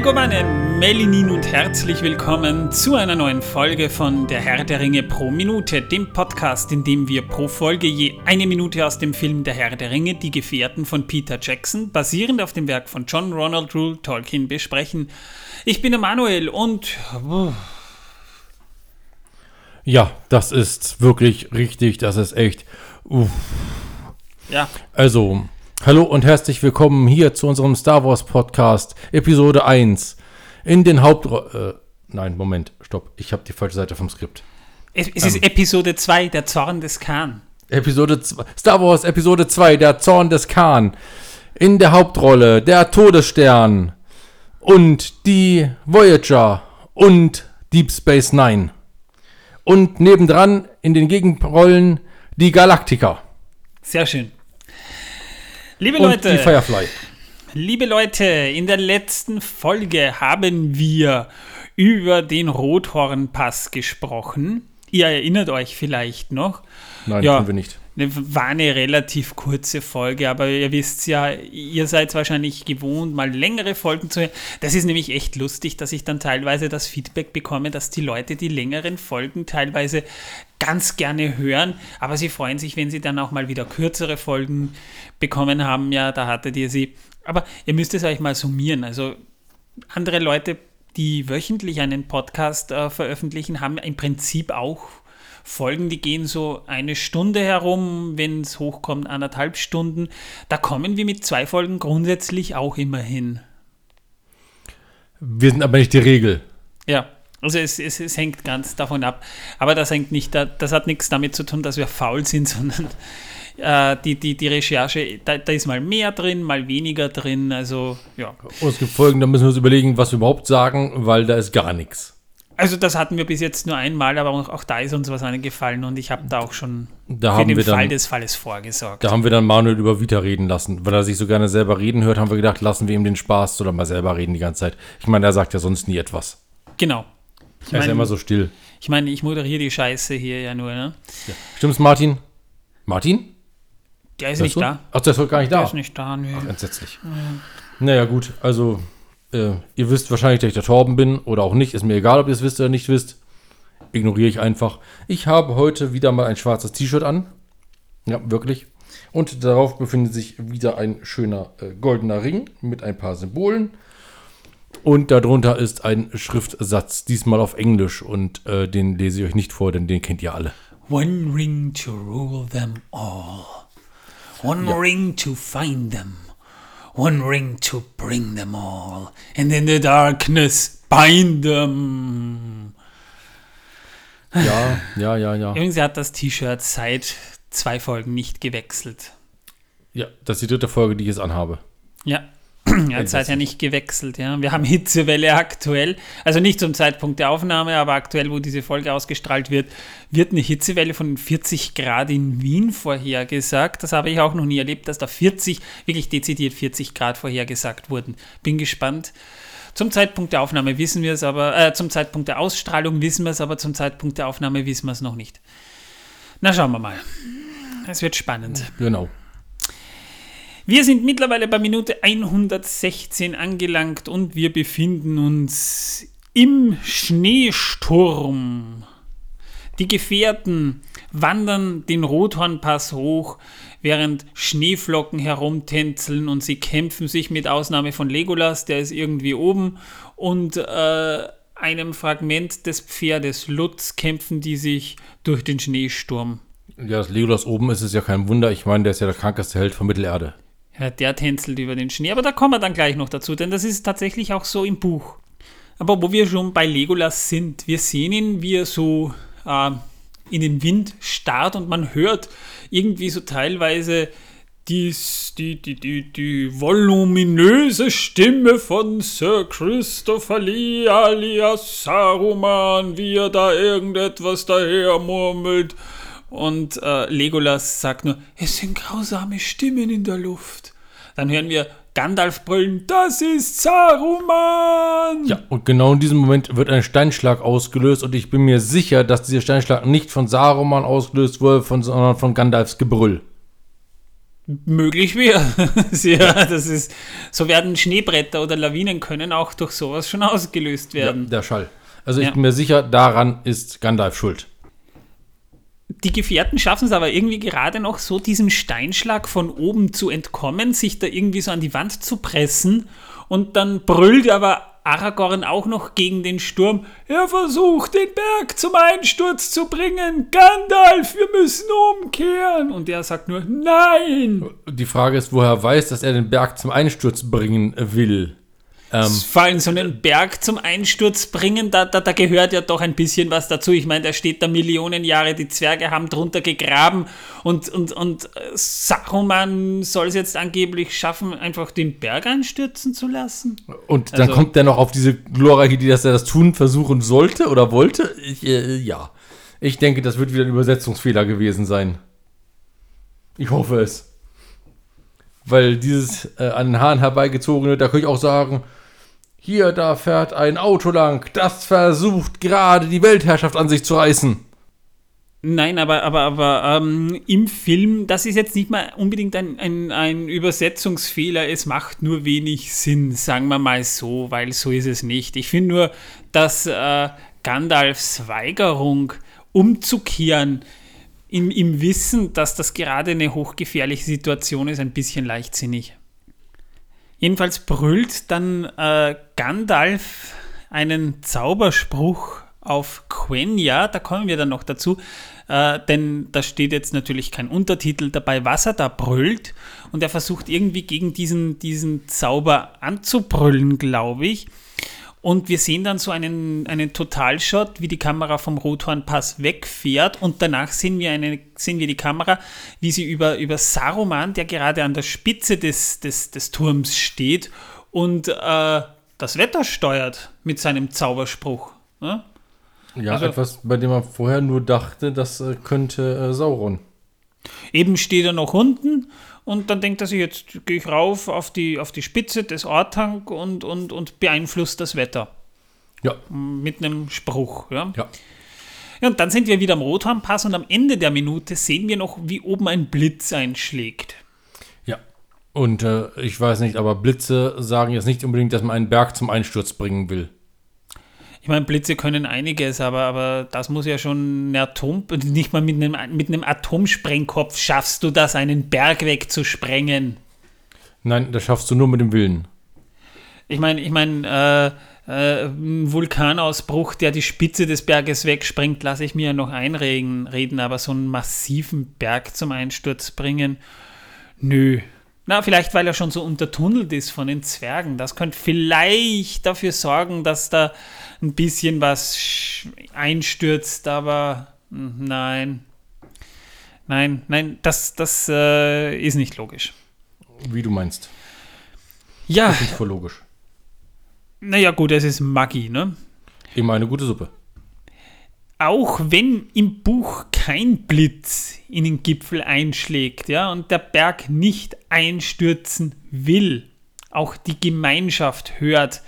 Megowannen, Melinin und herzlich willkommen zu einer neuen Folge von Der Herr der Ringe pro Minute, dem Podcast, in dem wir pro Folge je eine Minute aus dem Film Der Herr der Ringe, die Gefährten von Peter Jackson, basierend auf dem Werk von John Ronald Rule Tolkien, besprechen. Ich bin der Manuel und... Ja, das ist wirklich richtig, das ist echt... Uff. Ja. Also, hallo und herzlich willkommen hier zu unserem Star Wars Podcast, Episode 1. In den Haupt... Äh, nein, Moment, stopp. Ich habe die falsche Seite vom Skript. Es, es ist Episode 2, der Zorn des Khan. Episode 2, Star Wars Episode 2, der Zorn des Khan. In der Hauptrolle der Todesstern und die Voyager und Deep Space Nine. Und nebendran in den Gegenrollen die Galaktiker Sehr schön. Liebe und Leute, die Firefly. Liebe Leute, in der letzten Folge haben wir über den Rothornpass gesprochen. Ihr erinnert euch vielleicht noch. Nein, Ja. tun wir nicht. Ne, War eine relativ kurze Folge, aber ihr wisst ja, ihr seid wahrscheinlich gewohnt, mal längere Folgen zu hören. Das ist nämlich echt lustig, dass ich dann teilweise das Feedback bekomme, dass die Leute die längeren Folgen teilweise ganz gerne hören, aber sie freuen sich, wenn sie dann auch mal wieder kürzere Folgen bekommen haben. Ja, da hattet ihr sie. Aber ihr müsst es euch mal summieren. Also andere Leute, die wöchentlich einen Podcast äh, veröffentlichen, haben im Prinzip auch Folgen, die gehen so eine Stunde herum, wenn es hochkommt, anderthalb Stunden. Da kommen wir mit zwei Folgen grundsätzlich auch immer hin. Wir sind aber nicht die Regel. Ja, also es, es, es hängt ganz davon ab. Aber das hängt nicht, da- das hat nichts damit zu tun, dass wir faul sind, sondern äh, die, die, die Recherche, da, da ist mal mehr drin, mal weniger drin. Also ja. Und es gibt Folgen, da müssen wir uns überlegen, was wir überhaupt sagen, weil da ist gar nichts. Also das hatten wir bis jetzt nur einmal, aber auch, auch da ist uns was eingefallen und ich habe da auch schon Da für haben den wir Fall dann, des Falles vorgesorgt. da haben wir dann Manuel über Vita reden lassen. Weil er sich so gerne selber reden hört, haben wir gedacht, lassen wir ihm den Spaß oder mal selber reden die ganze Zeit. Ich meine, er sagt ja sonst nie etwas. Genau. Ich Er ist ja immer so still. ich, meine, ich moderiere die Scheiße hier ja nur, ne? Stimmt's, Martin? Martin? Der ist Hörst nicht du? da. Ach, der ist heute gar nicht Der da. ist nicht da, nö. Entsetzlich. Naja, gut, also, äh, ihr wisst wahrscheinlich, dass ich der Torben bin oder auch nicht. Ist mir egal, ob ihr es wisst oder nicht wisst. Ignoriere ich einfach. Ich habe heute wieder mal ein schwarzes T-Shirt an. Ja, wirklich. Und darauf befindet sich wieder ein schöner äh, goldener Ring mit ein paar Symbolen. Und darunter ist ein Schriftsatz, diesmal auf Englisch. Und äh, den lese ich euch nicht vor, denn den kennt ihr alle. One ring to rule them all. One ring to find them. One ring to bring them all. And in the darkness bind them. Ja, ja, ja, ja. Übrigens, er hat das T-Shirt seit zwei Folgen nicht gewechselt. Ja, das ist die dritte Folge, die ich jetzt anhabe. Ja, er hat seither nicht gewechselt, ja. Wir haben Hitzewelle aktuell, also nicht zum Zeitpunkt der Aufnahme, aber aktuell, wo diese Folge ausgestrahlt wird, wird eine Hitzewelle von 40 Grad in Wien vorhergesagt. Das habe ich auch noch nie erlebt, dass da 40, wirklich dezidiert 40 Grad vorhergesagt wurden. Bin gespannt. Zum Zeitpunkt der Aufnahme wissen wir es aber, äh, zum Zeitpunkt der Ausstrahlung wissen wir es, aber zum Zeitpunkt der Aufnahme wissen wir es noch nicht. Na, schauen wir mal. Es wird spannend. Genau. Wir sind mittlerweile bei Minute 116 angelangt und wir befinden uns im Schneesturm. Die Gefährten wandern den Rothornpass hoch, während Schneeflocken herumtänzeln und sie kämpfen sich mit Ausnahme von Legolas, der ist irgendwie oben, und äh, einem Fragment des Pferdes Lutz kämpfen die sich durch den Schneesturm. Ja, dass Legolas oben ist, ist ja kein Wunder. Ich meine, der ist ja der krankeste Held von Mittelerde. Ja, der tänzelt über den Schnee, aber da kommen wir dann gleich noch dazu, denn das ist tatsächlich auch so im Buch. Aber wo wir schon bei Legolas sind, wir sehen ihn, wie er so äh, in den Wind starrt und man hört irgendwie so teilweise dies, die, die, die, die voluminöse Stimme von Sir Christopher Lee alias Saruman, wie er da irgendetwas daher murmelt. Und äh, Legolas sagt nur, es sind grausame Stimmen in der Luft. Dann hören wir Gandalf brüllen, das ist Saruman! Ja, und genau in diesem Moment wird ein Steinschlag ausgelöst und ich bin mir sicher, dass dieser Steinschlag nicht von Saruman ausgelöst wurde, von, sondern von Gandalfs Gebrüll. möglich wäre. ja, das ist, so werden Schneebretter oder Lawinen können auch durch sowas schon ausgelöst werden. Ja, der Schall. Also ich ja. bin mir sicher, daran ist Gandalf schuld. Die Gefährten schaffen es aber irgendwie gerade noch so, diesem Steinschlag von oben zu entkommen, sich da irgendwie so an die Wand zu pressen und dann brüllt aber Aragorn auch noch gegen den Sturm. Er versucht, den Berg zum Einsturz zu bringen. Gandalf, wir müssen umkehren. Und er sagt nur Nein. Die Frage ist, woher er weiß, dass er den Berg zum Einsturz bringen will. Ähm, Vor allem so einen Berg zum Einsturz bringen, da, da, da gehört ja doch ein bisschen was dazu. Ich meine, da steht da Millionen Jahre, die Zwerge haben drunter gegraben und, und, und äh, Saruman soll es jetzt angeblich schaffen, einfach den Berg einstürzen zu lassen. Und dann also, kommt er noch auf diese glorreiche Idee, dass er das tun versuchen sollte oder wollte. Ich, äh, ja, ich denke, das wird wieder ein Übersetzungsfehler gewesen sein. Ich hoffe es. Weil dieses äh, an den Haaren herbeigezogene, da könnte ich auch sagen, hier, da fährt ein Auto lang, das versucht gerade die Weltherrschaft an sich zu reißen. Nein, aber, aber, aber ähm, im Film, das ist jetzt nicht mal unbedingt ein, ein, ein Übersetzungsfehler, es macht nur wenig Sinn, sagen wir mal so, weil so ist es nicht. Ich finde nur, dass äh, Gandalfs Weigerung umzukehren, im, im Wissen, dass das gerade eine hochgefährliche Situation ist, ein bisschen leichtsinnig. Jedenfalls brüllt dann äh, Gandalf einen Zauberspruch auf Quenya, da kommen wir dann noch dazu, äh, denn da steht jetzt natürlich kein Untertitel dabei, was er da brüllt und er versucht irgendwie gegen diesen, diesen Zauber anzubrüllen, glaube ich. Und wir sehen dann so einen, einen Totalshot, wie die Kamera vom Rothornpass wegfährt. Und danach sehen wir, eine, sehen wir die Kamera, wie sie über, über Saruman, der gerade an der Spitze des, des, des Turms steht und äh, das Wetter steuert mit seinem Zauberspruch. Ja, ja also, etwas, bei dem man vorher nur dachte, das äh, könnte äh, Sauron. Eben steht er noch unten und dann denkt er sich, jetzt gehe ich rauf auf die, auf die Spitze des Ortang und, und, und beeinflusst das Wetter. Ja. Mit einem Spruch. Ja. ja. Ja, und dann sind wir wieder am Rothornpass und am Ende der Minute sehen wir noch, wie oben ein Blitz einschlägt. Ja. Und äh, ich weiß nicht, aber Blitze sagen jetzt nicht unbedingt, dass man einen Berg zum Einsturz bringen will. Ich meine, Blitze können einiges, aber, aber das muss ja schon ein Atom, nicht mal mit einem, mit einem Atomsprengkopf schaffst du das, einen Berg wegzusprengen. Nein, das schaffst du nur mit dem Willen. Ich meine, ich meine, äh, äh, ein Vulkanausbruch, der die Spitze des Berges wegsprengt, lasse ich mir ja noch einreden, reden, aber so einen massiven Berg zum Einsturz bringen, nö. Na, vielleicht weil er schon so untertunnelt ist von den Zwergen. Das könnte vielleicht dafür sorgen, dass da ein bisschen was einstürzt, aber nein. Nein, nein, das, das äh, ist nicht logisch. Wie du meinst. Ja. Das ist nicht voll logisch. Naja, gut, es ist Maggi, ne? Immer eine gute Suppe. Auch wenn im Buch kein Blitz in den Gipfel einschlägt, ja, und der Berg nicht einstürzen will, auch die Gemeinschaft hört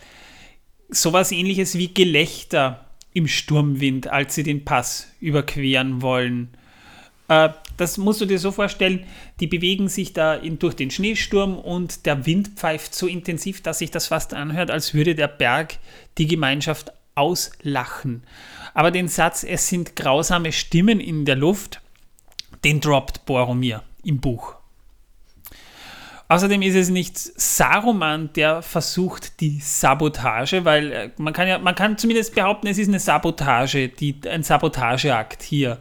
sowas ähnliches wie Gelächter im Sturmwind, als sie den Pass überqueren wollen. Äh, das musst du dir so vorstellen, die bewegen sich da in, durch den Schneesturm und der Wind pfeift so intensiv, dass sich das fast anhört, als würde der Berg die Gemeinschaft auslachen. Aber den Satz, es sind grausame Stimmen in der Luft, den droppt Boromir im Buch. Außerdem ist es nicht Saruman, der versucht die Sabotage, weil äh, man kann ja, man kann zumindest behaupten, es ist eine Sabotage, die, ein Sabotageakt hier.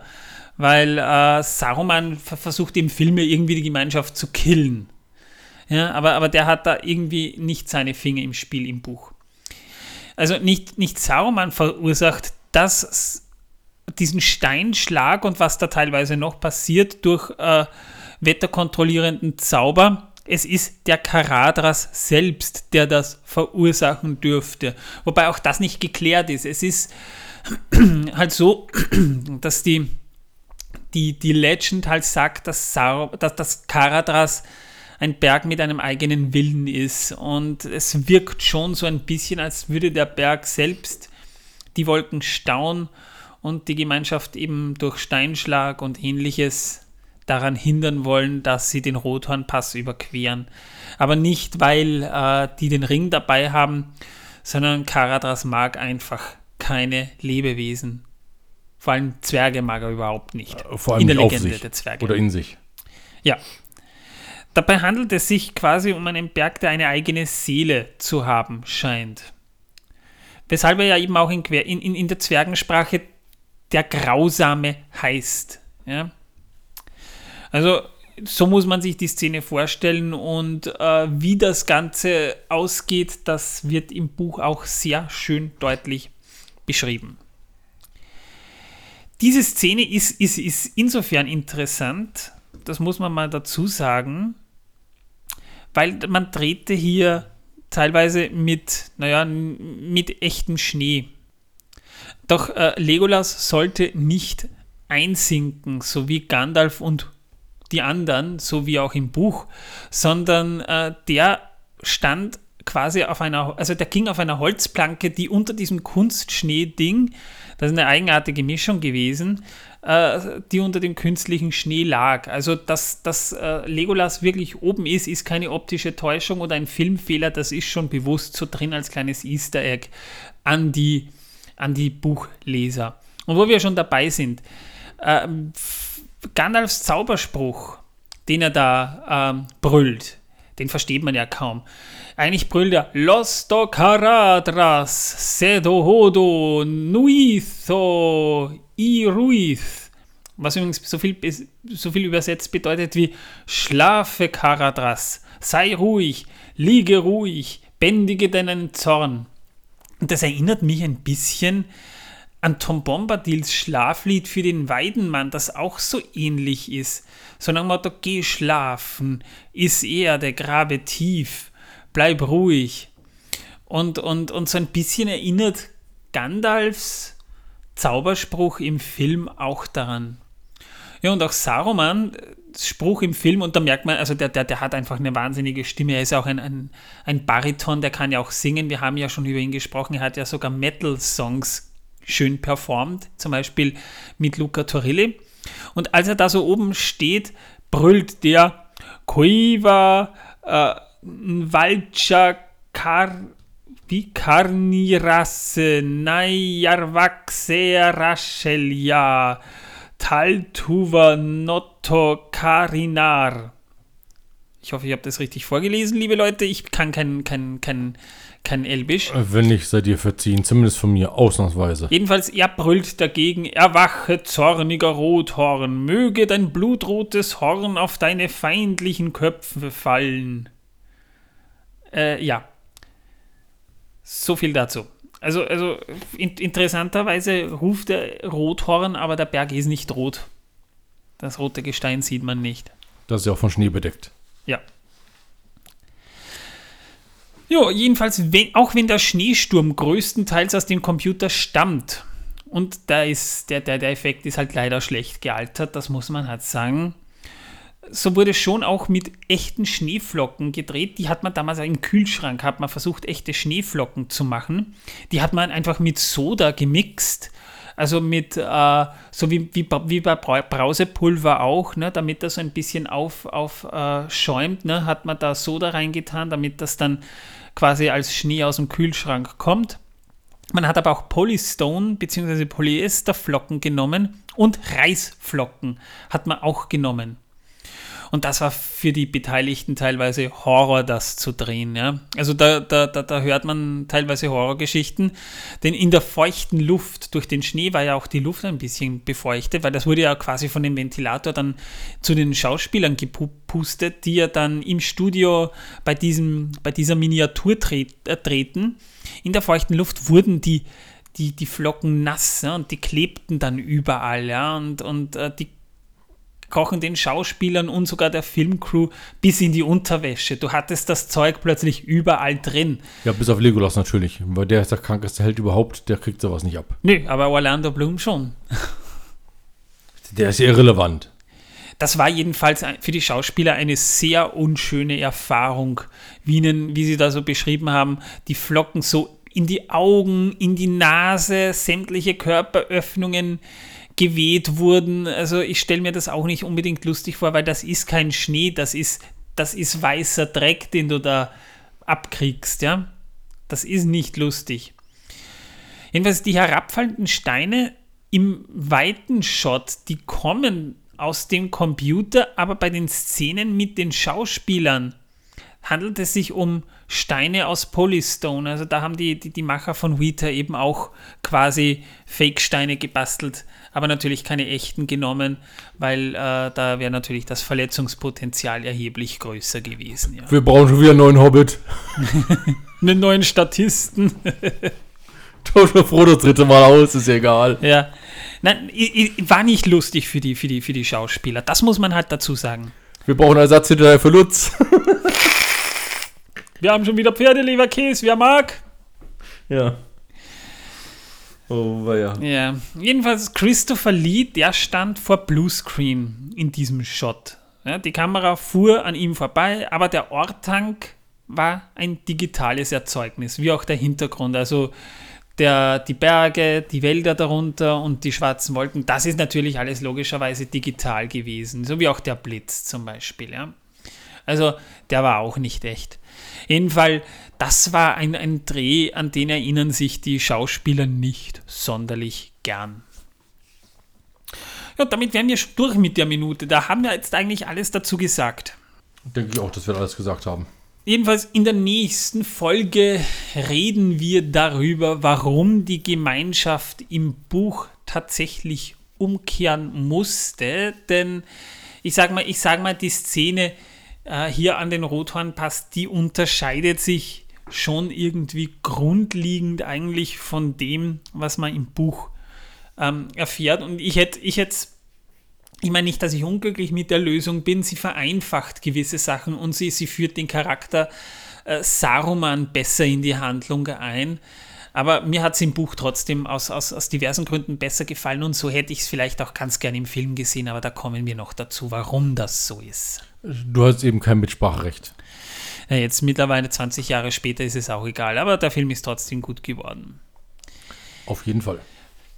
Weil äh, Saruman versucht im Filme irgendwie die Gemeinschaft zu killen. Ja, aber, aber der hat da irgendwie nicht seine Finger im Spiel im Buch. Also nicht, nicht Saruman verursacht das, diesen Steinschlag und was da teilweise noch passiert durch äh, wetterkontrollierenden Zauber, es ist der Karadras selbst, der das verursachen dürfte. Wobei auch das nicht geklärt ist. Es ist halt so, dass die, die, die Legend halt sagt, dass, Sar dass das Karadras ein Berg mit einem eigenen Willen ist. Und es wirkt schon so ein bisschen, als würde der Berg selbst die Wolken stauen und die Gemeinschaft eben durch Steinschlag und ähnliches daran hindern wollen, dass sie den Rothornpass überqueren. Aber nicht, weil äh, die den Ring dabei haben, sondern Karadras mag einfach keine Lebewesen. Vor allem Zwerge mag er überhaupt nicht. Äh, vor allem in der Legende der Zwerge. oder in sich. Ja. Dabei handelt es sich quasi um einen Berg, der eine eigene Seele zu haben scheint. Weshalb er ja eben auch in, in, in der Zwergensprache der Grausame heißt. Ja? Also so muss man sich die Szene vorstellen und äh, wie das Ganze ausgeht, das wird im Buch auch sehr schön deutlich beschrieben. Diese Szene ist, ist, ist insofern interessant, das muss man mal dazu sagen, weil man drehte hier teilweise mit, naja, mit echtem Schnee. Doch äh, Legolas sollte nicht einsinken, so wie Gandalf und die anderen, so wie auch im Buch, sondern äh, der stand quasi auf einer, also der ging auf einer Holzplanke, die unter diesem Kunstschnee-Ding, das ist eine eigenartige Mischung gewesen, die unter dem künstlichen Schnee lag. Also, dass, dass äh, Legolas wirklich oben ist, ist keine optische Täuschung oder ein Filmfehler, das ist schon bewusst so drin als kleines Easter Egg an die, an die Buchleser. Und wo wir schon dabei sind, ähm, Gandalfs Zauberspruch, den er da ähm, brüllt, den versteht man ja kaum. Eigentlich brüllt er Los do Caradras, Sedo Hodo, Nuitho, Iruith. Was übrigens so viel, so viel übersetzt bedeutet wie Schlafe Caradras, sei ruhig, liege ruhig, bändige deinen Zorn. Und das erinnert mich ein bisschen an Tom Bombadils Schlaflied für den Weidenmann, das auch so ähnlich ist. So nach Motto, geh schlafen, ist Erde, grabe tief, bleib ruhig. Und, und, und so ein bisschen erinnert Gandalfs Zauberspruch im Film auch daran. Ja, und auch Saruman, Spruch im Film, und da merkt man, also der, der, der hat einfach eine wahnsinnige Stimme. Er ist auch ein, ein, ein Bariton, der kann ja auch singen. Wir haben ja schon über ihn gesprochen. Er hat ja sogar Metal-Songs schön performt, zum Beispiel mit Luca Torilli. Und als er da so oben steht, brüllt der Koiva äh, Valcha Kar wie Karnirasse Nayarvaxe Rashelja Taltuva Notto Karinar. Ich hoffe, ich habe das richtig vorgelesen, liebe Leute. Ich kann kein, kein, kein, kein Elbisch. Wenn nicht, seid ihr verziehen. Zumindest von mir, ausnahmsweise. Jedenfalls, er brüllt dagegen, erwache, zorniger Rothorn, möge dein blutrotes Horn auf deine feindlichen Köpfe fallen. Äh, ja. So viel dazu. Also, also in, interessanterweise ruft der Rothorn, aber der Berg ist nicht rot. Das rote Gestein sieht man nicht. Das ist ja auch von Schnee bedeckt. Ja. Jo, jedenfalls, wenn, auch wenn der Schneesturm größtenteils aus dem Computer stammt, und da ist der, der, der Effekt ist halt leider schlecht gealtert, das muss man halt sagen. So wurde schon auch mit echten Schneeflocken gedreht. Die hat man damals im Kühlschrank, hat man versucht, echte Schneeflocken zu machen. Die hat man einfach mit Soda gemixt. Also mit, äh, so wie, wie, wie bei Brau- Brausepulver auch, ne, damit das so ein bisschen auf, auf äh, ne, hat man da Soda reingetan, damit das dann quasi als Schnee aus dem Kühlschrank kommt. Man hat aber auch Polystone bzw. Polyesterflocken genommen und Reisflocken hat man auch genommen. Und das war für die Beteiligten teilweise Horror, das zu drehen. Ja? Also da, da, da, da hört man teilweise Horrorgeschichten, denn in der feuchten Luft, durch den Schnee war ja auch die Luft ein bisschen befeuchtet, weil das wurde ja quasi von dem Ventilator dann zu den Schauspielern gepustet, die ja dann im Studio bei, diesem, bei dieser Miniatur äh, treten. In der feuchten Luft wurden die, die, die Flocken nass ja, und die klebten dann überall. Ja, und, und äh, die kochen den Schauspielern und sogar der Filmcrew bis in die Unterwäsche. Du hattest das Zeug plötzlich überall drin. Ja, bis auf Legolas natürlich. Weil der ist der krankeste Held überhaupt, der kriegt sowas nicht ab. Nö, aber Orlando Bloom schon. Der ist irrelevant. Das war jedenfalls für die Schauspieler eine sehr unschöne Erfahrung, wie, ihnen, wie sie da so beschrieben haben, die Flocken so in die Augen, in die Nase, sämtliche Körperöffnungen geweht wurden. Also ich stelle mir das auch nicht unbedingt lustig vor, weil das ist kein Schnee, das ist, das ist weißer Dreck, den du da abkriegst, ja. Das ist nicht lustig. Jedenfalls die herabfallenden Steine im weiten Shot, die kommen aus dem Computer, aber bei den Szenen mit den Schauspielern handelt es sich um Steine aus Polystone. Also da haben die, die, die Macher von Weta eben auch quasi Fake-Steine gebastelt, aber natürlich keine echten genommen, weil äh, da wäre natürlich das Verletzungspotenzial erheblich größer gewesen. Ja. Wir brauchen schon wieder einen neuen Hobbit. einen neuen Statisten. Tausch mal froh das dritte Mal aus, ist ja egal. Ja. Nein, war nicht lustig für die, für, die, für die Schauspieler. Das muss man halt dazu sagen. Wir brauchen Ersatz hinterher für Lutz. Wir haben schon wieder Pferdeleberkäse, wer mag? Ja. Oh, ja. Ja, jedenfalls Christopher Lee, der stand vor Bluescreen in diesem Shot. Ja, die Kamera fuhr an ihm vorbei, aber der Ortank war ein digitales Erzeugnis, wie auch der Hintergrund. Also der, die Berge, die Wälder darunter und die schwarzen Wolken, das ist natürlich alles logischerweise digital gewesen, so wie auch der Blitz zum Beispiel. Ja. Also der war auch nicht echt. Jedenfalls, das war ein, ein Dreh, an den erinnern sich die Schauspieler nicht sonderlich gern. Ja, damit wären wir schon durch mit der Minute. Da haben wir jetzt eigentlich alles dazu gesagt. Denke ich auch, dass wir alles gesagt haben. Jedenfalls in der nächsten Folge reden wir darüber, warum die Gemeinschaft im Buch tatsächlich umkehren musste. Denn ich sag mal, ich sag mal, die Szene äh, hier an den Rothornpass, die unterscheidet sich schon irgendwie grundlegend eigentlich von dem, was man im Buch ähm, erfährt. Und ich hätte ich hätte ich meine nicht, dass ich unglücklich mit der Lösung bin, sie vereinfacht gewisse Sachen und sie, sie führt den Charakter äh, Saruman besser in die Handlung ein. Aber mir hat es im Buch trotzdem aus, aus, aus diversen Gründen besser gefallen und so hätte ich es vielleicht auch ganz gerne im Film gesehen, aber da kommen wir noch dazu, warum das so ist. Du hast eben kein Mitspracherecht. Ja, jetzt mittlerweile 20 Jahre später ist es auch egal, aber der Film ist trotzdem gut geworden. Auf jeden Fall.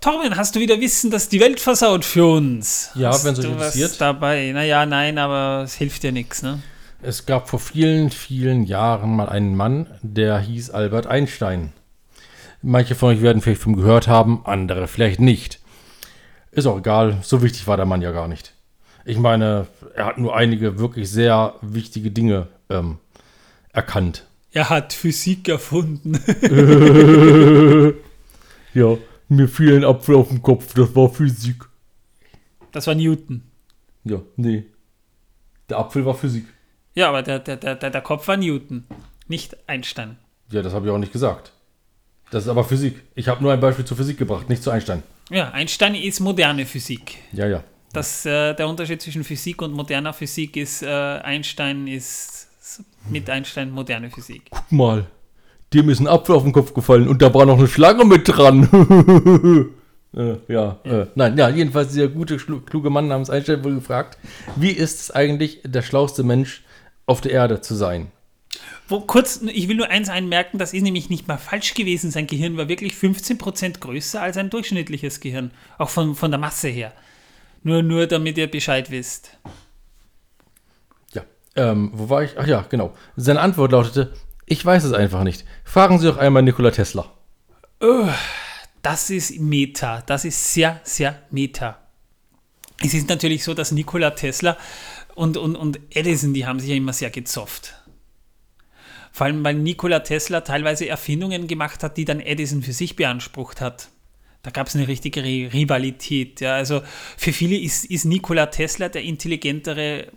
Torben, hast du wieder Wissen, dass die Welt versaut für uns? Ja, wenn es euch interessiert. Dabei? Naja, nein, aber es hilft dir nichts, ne? Es gab vor vielen, vielen Jahren mal einen Mann, der hieß Albert Einstein. Manche von euch werden vielleicht von gehört haben, andere vielleicht nicht. Ist auch egal, so wichtig war der Mann ja gar nicht. Ich meine, er hat nur einige wirklich sehr wichtige Dinge ähm, erkannt. Er hat Physik erfunden. ja. Mir fiel ein Apfel auf den Kopf, das war Physik. Das war Newton. Ja, nee. Der Apfel war Physik. Ja, aber der, der, der, der Kopf war Newton, nicht Einstein. Ja, das habe ich auch nicht gesagt. Das ist aber Physik. Ich habe nur ein Beispiel zur Physik gebracht, nicht zu Einstein. Ja, Einstein ist moderne Physik. Ja, ja. Das, äh, der Unterschied zwischen Physik und moderner Physik ist, äh, Einstein ist mit Einstein moderne Physik. Guck mal, dem ist ein Apfel auf den Kopf gefallen und da war noch eine Schlange mit dran. äh, ja, ja. Äh, nein, ja, jedenfalls dieser gute, kluge Mann namens Einstein wurde gefragt, wie ist es eigentlich, der schlauste Mensch auf der Erde zu sein? Wo, kurz, ich will nur eins einmerken, das ist nämlich nicht mal falsch gewesen. Sein Gehirn war wirklich 15% größer als ein durchschnittliches Gehirn. Auch von, von der Masse her. Nur, nur damit ihr Bescheid wisst. Ja, ähm, wo war ich? Ach ja, genau. Seine Antwort lautete, ich weiß es einfach nicht. Fragen Sie doch einmal Nikola Tesla. Oh, das ist Meta. Das ist sehr, sehr Meta. Es ist natürlich so, dass Nikola Tesla und, und, und Edison, die haben sich ja immer sehr gezofft. Vor allem, weil Nikola Tesla teilweise Erfindungen gemacht hat, die dann Edison für sich beansprucht hat. Da gab es eine richtige Rivalität. Ja. Also für viele ist, ist Nikola Tesla der intelligentere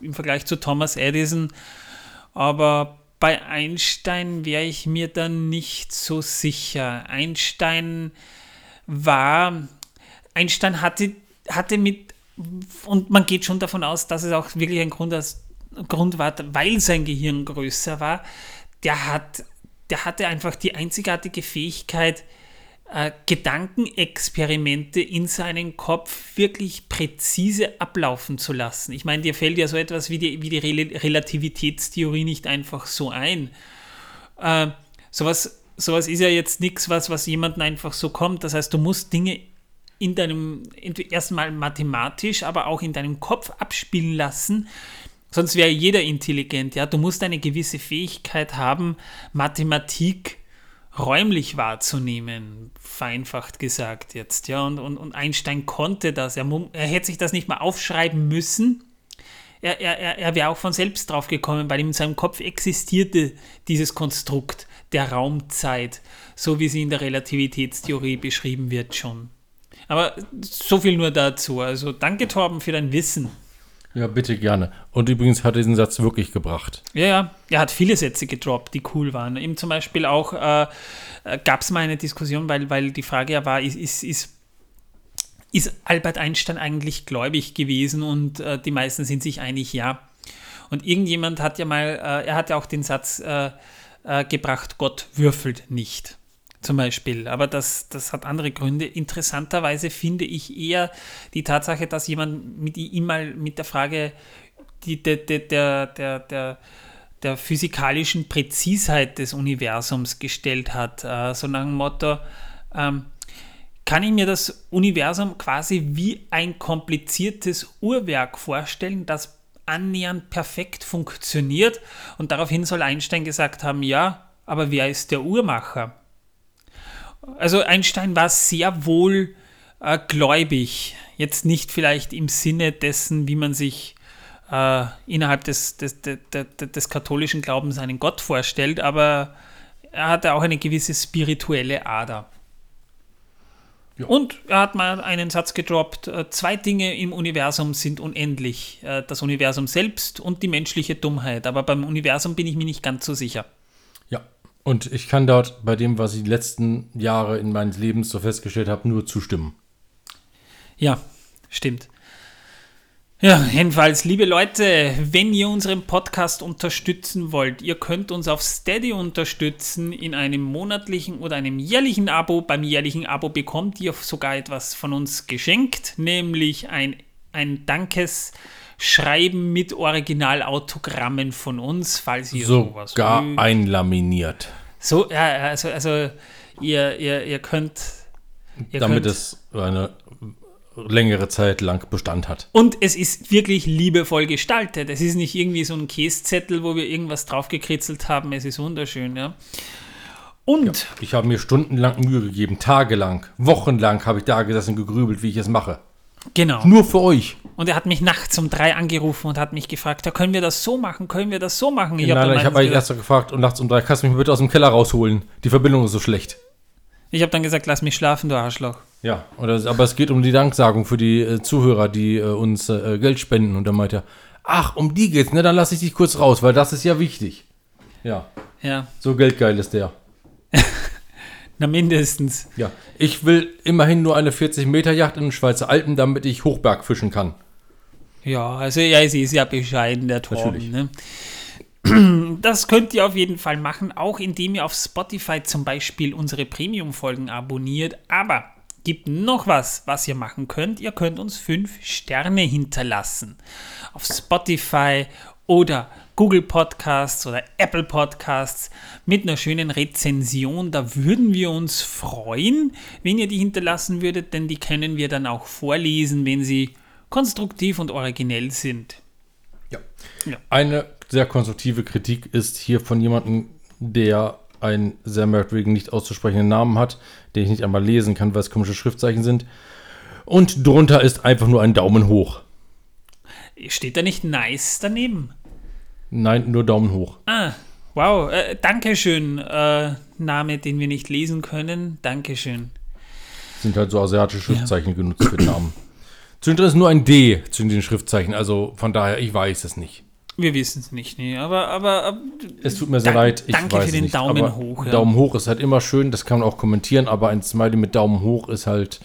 im Vergleich zu Thomas Edison. Aber bei Einstein wäre ich mir dann nicht so sicher. Einstein war, Einstein hatte, hatte mit, und man geht schon davon aus, dass es auch wirklich ein Grund, Grund war, weil sein Gehirn größer war, der, hat, der hatte einfach die einzigartige Fähigkeit, äh, Gedankenexperimente in seinen Kopf wirklich präzise ablaufen zu lassen. Ich meine, dir fällt ja so etwas wie die, wie die Relativitätstheorie nicht einfach so ein. Äh, sowas, sowas ist ja jetzt nichts, was, was jemandem einfach so kommt. Das heißt, du musst Dinge in deinem, erstmal mathematisch, aber auch in deinem Kopf abspielen lassen. Sonst wäre jeder intelligent, ja. Du musst eine gewisse Fähigkeit haben, Mathematik räumlich wahrzunehmen, vereinfacht gesagt jetzt, ja. Und, und, und Einstein konnte das. Er, er hätte sich das nicht mal aufschreiben müssen. Er, er, er wäre auch von selbst drauf gekommen, weil in seinem Kopf existierte dieses Konstrukt der Raumzeit, so wie sie in der Relativitätstheorie beschrieben wird schon. Aber so viel nur dazu. Also danke, Torben, für dein Wissen. Ja, bitte gerne. Und übrigens hat er diesen Satz wirklich gebracht. Ja, ja. Er hat viele Sätze gedroppt, die cool waren. Eben zum Beispiel auch äh, äh gab es mal eine Diskussion, weil, weil die Frage ja war, ist, ist, ist, ist Albert Einstein eigentlich gläubig gewesen? Und äh, die meisten sind sich einig, ja. Und irgendjemand hat ja mal, äh, er hat ja auch den Satz äh, äh, gebracht, Gott würfelt nicht zum Beispiel. Aber das, das hat andere Gründe. Interessanterweise finde ich eher die Tatsache, dass jemand mit ihm mal mit der Frage die, der, der, der, der, der physikalischen Präzisheit des Universums gestellt hat. Äh, so nach dem Motto, ähm, kann ich mir das Universum quasi wie ein kompliziertes Uhrwerk vorstellen, das annähernd perfekt funktioniert? Und daraufhin soll Einstein gesagt haben, ja, aber wer ist der Uhrmacher? Also Einstein war sehr wohl äh, gläubig. Jetzt nicht vielleicht im Sinne dessen, wie man sich äh, innerhalb des, des, des, des, katholischen Glaubens einen Gott vorstellt, aber er hatte auch eine gewisse spirituelle Ader. Ja. Und er hat mal einen Satz gedroppt, äh, zwei Dinge im Universum sind unendlich, äh, das Universum selbst und die menschliche Dummheit, aber beim Universum bin ich mir nicht ganz so sicher. Und ich kann dort bei dem, was ich die letzten Jahre in meines Lebens so festgestellt habe, nur zustimmen. Ja, stimmt. Ja, jedenfalls, liebe Leute, wenn ihr unseren Podcast unterstützen wollt, ihr könnt uns auf Steady unterstützen in einem monatlichen oder einem jährlichen Abo. Beim jährlichen Abo bekommt ihr sogar etwas von uns geschenkt, nämlich ein, ein Dankes- Schreiben mit Originalautogrammen von uns, falls ihr sowas Sogar einlaminiert. So, ja, also, also ihr, ihr, ihr könnt. Ihr Damit könnt, es eine längere Zeit lang Bestand hat. Und es ist wirklich liebevoll gestaltet. Es ist nicht irgendwie so ein Käszettel, wo wir irgendwas draufgekritzelt haben. Es ist wunderschön, ja. Und. Ja, ich habe mir stundenlang Mühe gegeben, tagelang, wochenlang habe ich da gesessen und gegrübelt, wie ich es mache. Genau. Nur für euch. Und er hat mich nachts um drei angerufen und hat mich gefragt, ja, können wir das so machen? Können wir das so machen? Ich nein, hab nein, ich habe eigentlich erst gefragt und nachts um drei, kannst du mich bitte aus dem Keller rausholen? Die Verbindung ist so schlecht. Ich habe dann gesagt, lass mich schlafen, du Arschloch. Ja, das, aber es geht um die Danksagung für die äh, Zuhörer, die äh, uns äh, Geld spenden. Und dann meinte er, ach, um die geht's, ne? Dann lass ich dich kurz raus, weil das ist ja wichtig. Ja. Ja. So geldgeil ist der. Na, mindestens. Ja. Ich will immerhin nur eine 40-Meter-Yacht in den Schweizer Alpen, damit ich Hochberg fischen kann. Ja, also ja, sie ist ja bescheiden, der Torben. Ne? Das könnt ihr auf jeden Fall machen, auch indem ihr auf Spotify zum Beispiel unsere Premium-Folgen abonniert. Aber gibt noch was, was ihr machen könnt. Ihr könnt uns fünf Sterne hinterlassen. Auf Spotify oder Google Podcasts oder Apple Podcasts mit einer schönen Rezension. Da würden wir uns freuen, wenn ihr die hinterlassen würdet, denn die können wir dann auch vorlesen, wenn sie konstruktiv und originell sind. Ja. ja. Eine sehr konstruktive Kritik ist hier von jemandem, der einen sehr merkwürdigen, nicht auszusprechenden Namen hat, den ich nicht einmal lesen kann, weil es komische Schriftzeichen sind. Und drunter ist einfach nur ein Daumen hoch. Steht da nicht nice daneben? Nein, nur Daumen hoch. Ah, wow. Äh, Dankeschön. Äh, Name, den wir nicht lesen können. Dankeschön. Sind halt so asiatische Schriftzeichen ja. genutzt für Namen. Zwischendrin ist nur ein D zwischen den Schriftzeichen. Also von daher, ich weiß es nicht. Wir wissen es nicht, nee. Aber, aber, aber, Es tut mir sehr leid. Ich danke weiß für den nicht. Daumen hoch. Ja. Daumen hoch ist halt immer schön, das kann man auch kommentieren, aber ein Smiley mit Daumen hoch ist halt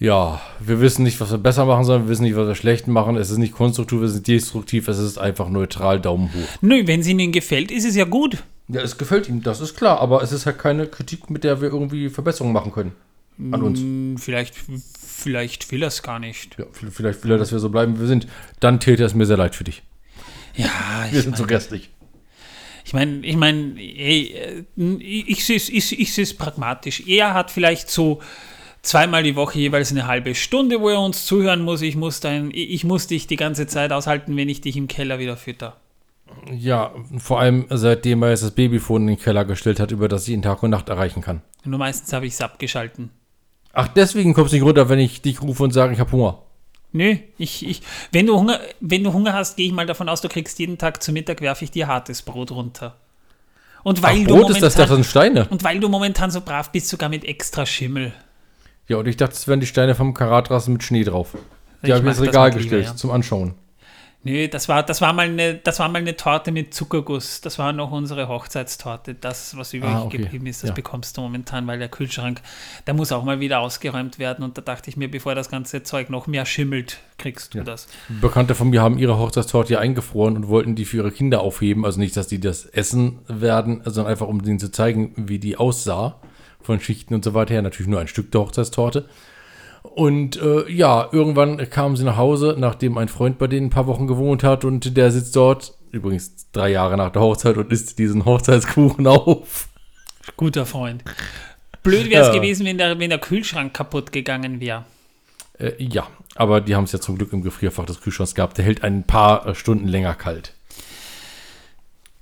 ja, wir wissen nicht, was wir besser machen sollen, wir wissen nicht, was wir schlecht machen. Es ist nicht konstruktiv, es ist destruktiv, es ist einfach neutral Daumen hoch. Nö, wenn es Ihnen gefällt, ist es ja gut. Ja, es gefällt ihm, das ist klar, aber es ist halt keine Kritik, mit der wir irgendwie Verbesserungen machen können. An uns. Hm, vielleicht, vielleicht will er es gar nicht. Ja, vielleicht will er, dass wir so bleiben, wie wir sind. Dann täte es mir sehr leid für dich. Ja, wir sind so grässlich. Ich meine, ich meine, ich, ich sehe es ich, ich pragmatisch. Er hat vielleicht so zweimal die Woche jeweils eine halbe Stunde, wo er uns zuhören muss. Ich muss, dein, ich muss dich die ganze Zeit aushalten, wenn ich dich im Keller wieder fütter. Ja, vor allem seitdem er jetzt das Babyphone in den Keller gestellt hat, über das ich ihn Tag und Nacht erreichen kann. Nur meistens habe ich es abgeschalten. Ach, deswegen kommst du nicht runter, wenn ich dich rufe und sage, ich habe Hunger. Nö, ich, ich, wenn, du Hunger, wenn du Hunger hast, gehe ich mal davon aus, du kriegst jeden Tag zu Mittag, werfe ich dir hartes Brot runter. Und weil Ach, du Brot momentan, ist das, das sind Steine. Und weil du momentan so brav bist, sogar mit extra Schimmel. Ja, und ich dachte, es wären die Steine vom Karatrassen mit Schnee drauf. Die habe ich ins Regal gestellt ja. zum Anschauen. Nö, das war, das, war mal eine, das war mal eine Torte mit Zuckerguss. Das war noch unsere Hochzeitstorte. Das, was übrig Ah, okay. geblieben ist, das Ja. bekommst du momentan, weil der Kühlschrank, der muss auch mal wieder ausgeräumt werden. Und da dachte ich mir, bevor das ganze Zeug noch mehr schimmelt, kriegst du Ja. das. Bekannte von mir haben ihre Hochzeitstorte eingefroren und wollten die für ihre Kinder aufheben. Also nicht, dass die das essen werden, sondern einfach, um denen zu zeigen, wie die aussah. Von Schichten und so weiter her. Natürlich nur ein Stück der Hochzeitstorte. Und äh, ja, irgendwann kamen sie nach Hause, nachdem ein Freund bei denen ein paar Wochen gewohnt hat und der sitzt dort, übrigens drei Jahre nach der Hochzeit und isst diesen Hochzeitskuchen auf. Guter Freund. Blöd wäre es Ja. gewesen, wenn der, wenn der Kühlschrank kaputt gegangen wäre. Äh, ja, aber die haben es ja zum Glück im Gefrierfach des Kühlschranks gehabt. Der hält ein paar Stunden länger kalt.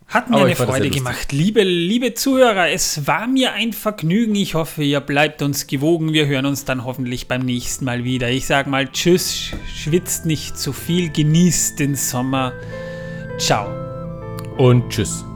Hat mir eine Freude gemacht. Liebe, liebe Zuhörer, es war mir ein Vergnügen. Ich hoffe, ihr bleibt uns gewogen. Wir hören uns dann hoffentlich beim nächsten Mal wieder. Ich sage mal Tschüss, sch- schwitzt nicht zu viel, genießt den Sommer. Ciao. Und tschüss.